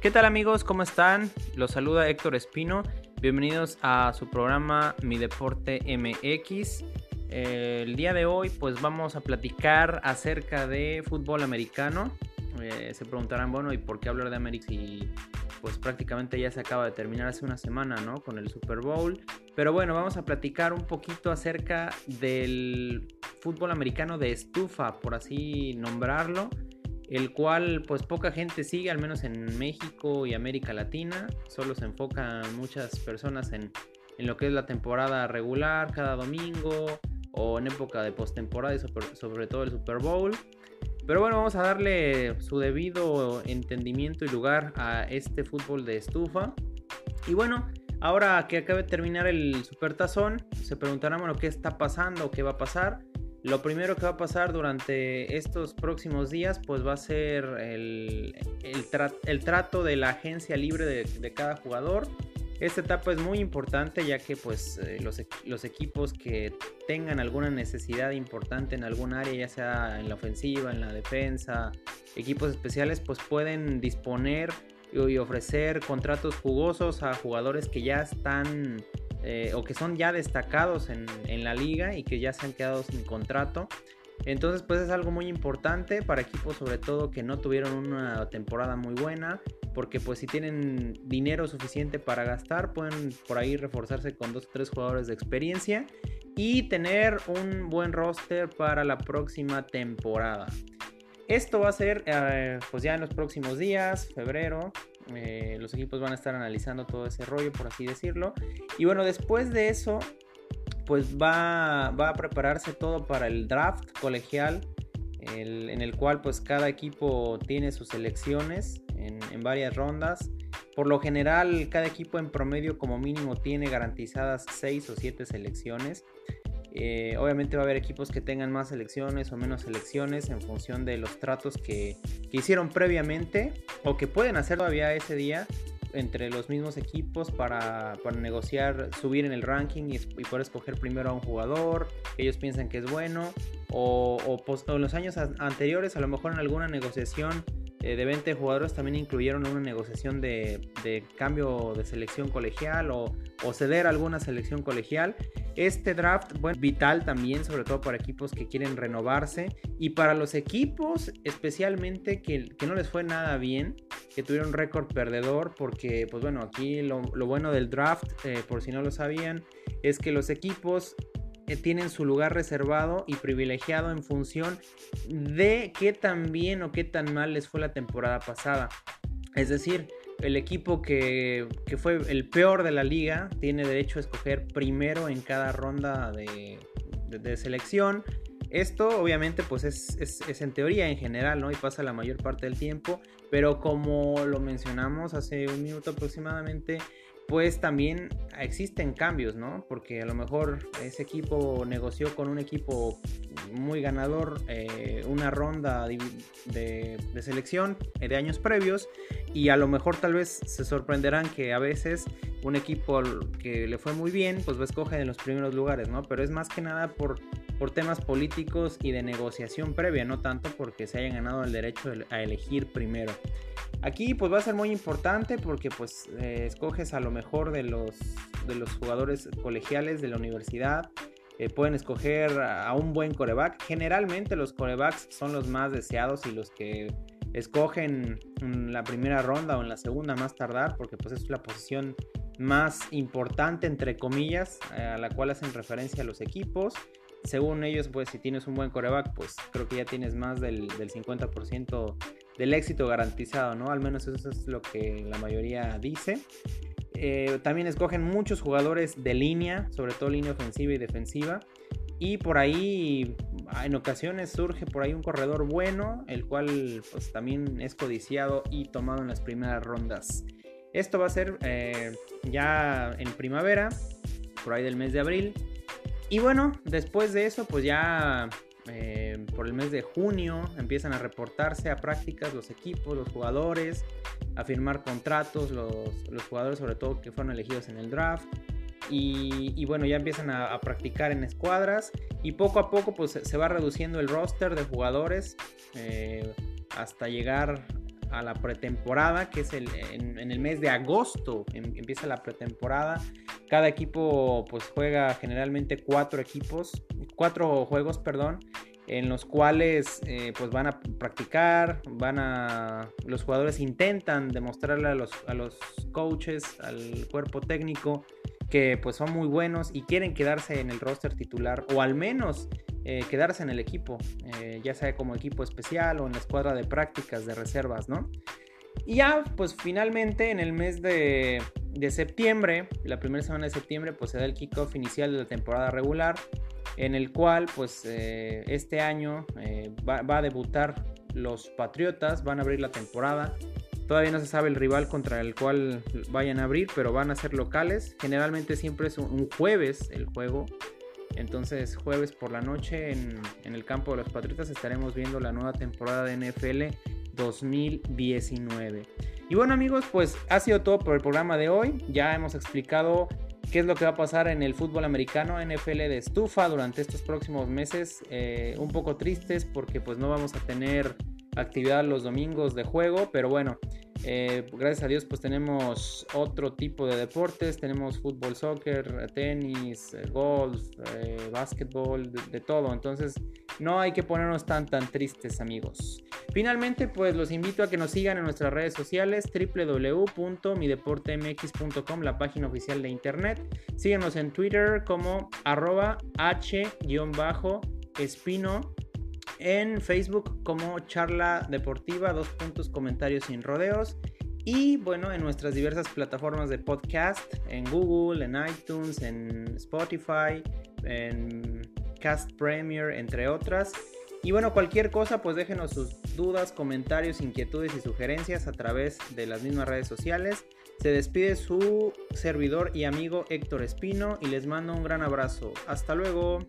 ¿Qué tal amigos? ¿Cómo están? Los saluda Héctor Espino. Bienvenidos a su programa Mi Deporte MX. El día de hoy pues vamos a platicar acerca de fútbol americano. Eh, se preguntarán, bueno, ¿y por qué hablar de América si pues prácticamente ya se acaba de terminar hace una semana, ¿no? Con el Super Bowl. Pero bueno, vamos a platicar un poquito acerca del fútbol americano de estufa, por así nombrarlo el cual pues poca gente sigue, al menos en México y América Latina. Solo se enfocan muchas personas en, lo que es la temporada regular cada domingo o en época de postemporada y sobre, todo el Super Bowl. Pero bueno, vamos a darle su debido entendimiento y lugar a este fútbol de estufa. Y bueno, ahora que acaba de terminar el Super Tazón, se preguntarán, bueno, ¿qué está pasando? ¿Qué va a pasar? Lo primero que va a pasar durante estos próximos días, pues va a ser el, trato de la agencia libre de, cada jugador. Esta etapa es muy importante ya que pues eh, los, los, equipos que tengan alguna necesidad importante en algún área, ya sea en la ofensiva, en la defensa, equipos especiales, pues pueden disponer y ofrecer contratos jugosos a jugadores que ya están eh, o que son ya destacados en, la liga y que ya se han quedado sin contrato. Entonces, pues es algo muy importante para equipos sobre todo que no tuvieron una temporada muy buena, porque pues si tienen dinero suficiente para gastar, pueden por ahí reforzarse con dos o tres jugadores de experiencia y tener un buen roster para la próxima temporada. Esto va a ser eh, pues ya en los próximos días, febrero, eh, los equipos van a estar analizando todo ese rollo, por así decirlo. Y bueno, después de eso, pues va, a prepararse todo para el draft colegial, en el cual pues cada equipo tiene sus selecciones en, en varias rondas. Por lo general, cada equipo en promedio como mínimo tiene garantizadas 6 o 7 selecciones. Eh, obviamente va a haber equipos que tengan más selecciones o menos selecciones en función de los tratos que, hicieron previamente o que pueden hacer todavía ese día entre los mismos equipos para, negociar, subir en el ranking y, poder escoger primero a un jugador que ellos piensan que es bueno o, o en los años anteriores a lo mejor en alguna negociación eh, de 20 jugadores también incluyeron una negociación de, cambio de selección colegial o, ceder alguna selección colegial. Este draft, bueno, vital también, sobre todo para equipos que quieren renovarse y para los equipos especialmente que, no les fue nada bien, que tuvieron récord perdedor, porque pues bueno, aquí lo, bueno del draft, eh, por si no lo sabían, es que los equipos tienen su lugar reservado y privilegiado en función de qué tan bien o qué tan mal les fue la temporada pasada. Es decir, el equipo que, fue el peor de la liga tiene derecho a escoger primero en cada ronda de, selección. Esto obviamente pues es, es, en teoría en general, ¿no? Y pasa la mayor parte del tiempo, pero como lo mencionamos hace un minuto aproximadamente, pues también existen cambios, ¿no? Porque a lo mejor ese equipo negoció con un equipo muy ganador eh, una ronda de, selección de años previos y a lo mejor tal vez se sorprenderán que a veces un equipo que le fue muy bien pues lo escoge en los primeros lugares, ¿no? Pero es más que nada por, por temas políticos y de negociación previa, no tanto porque se hayan ganado el derecho a elegir primero. Aquí pues va a ser muy importante porque pues eh, escoges a lo mejor de los, de los jugadores colegiales de la universidad. Eh, pueden escoger a un buen coreback. Generalmente los corebacks son los más deseados y los que escogen en la primera ronda o en la segunda más tardar porque pues es la posición más importante entre comillas eh, a la cual hacen referencia los equipos según ellos pues si tienes un buen coreback pues creo que ya tienes más del, del 50% del éxito garantizado, ¿no? Al menos eso es lo que la mayoría dice. Eh, también escogen muchos jugadores de línea, sobre todo línea ofensiva y defensiva. Y por ahí, en ocasiones surge por ahí un corredor bueno, el cual pues también es codiciado y tomado en las primeras rondas. Esto va a ser eh, ya en primavera, por ahí del mes de abril. Y bueno, después de eso, pues ya eh, por el mes de junio empiezan a reportarse a prácticas los equipos, los jugadores, a firmar contratos, los, jugadores sobre todo que fueron elegidos en el draft. Y, bueno, ya empiezan a, practicar en escuadras y poco a poco pues se va reduciendo el roster de jugadores eh, hasta llegar a la pretemporada, que es el, en, el mes de agosto em, empieza la pretemporada. Cada equipo pues juega generalmente cuatro equipos, cuatro juegos, perdón, en los cuales eh, pues van a practicar, van a los jugadores intentan demostrarle a los, a los coaches, al cuerpo técnico que pues son muy buenos y quieren quedarse en el roster titular o al menos eh, quedarse en el equipo, eh, ya sea como equipo especial o en la escuadra de prácticas de reservas, ¿no? Y ya, pues finalmente en el mes de, de septiembre, la primera semana de septiembre, pues se da el kickoff inicial de la temporada regular, en el cual, pues eh, este año va, va, a debutar los Patriotas, van a abrir la temporada. Todavía no se sabe el rival contra el cual vayan a abrir, pero van a ser locales. Generalmente siempre es un jueves el juego. Entonces, jueves por la noche en, el campo de los Patriotas estaremos viendo la nueva temporada de NFL 2019. Y bueno amigos, pues ha sido todo por el programa de hoy. Ya hemos explicado qué es lo que va a pasar en el fútbol americano, NFL de estufa durante estos próximos meses. Eh, un poco tristes porque pues no vamos a tener actividad los domingos de juego, pero bueno, eh, gracias a Dios pues tenemos otro tipo de deportes, tenemos fútbol, soccer, tenis, eh, golf, eh, básquetbol, de, todo, entonces no hay que ponernos tan tan tristes amigos. Finalmente pues los invito a que nos sigan en nuestras redes sociales www.mideportemx.com, la página oficial de internet, síguenos en Twitter como arroba h-espino en Facebook como Charla Deportiva, dos puntos, comentarios sin rodeos. Y bueno, en nuestras diversas plataformas de podcast, en Google, en iTunes, en Spotify, en Cast Premier, entre otras. Y bueno, cualquier cosa, pues déjenos sus dudas, comentarios, inquietudes y sugerencias a través de las mismas redes sociales. Se despide su servidor y amigo Héctor Espino y les mando un gran abrazo. Hasta luego.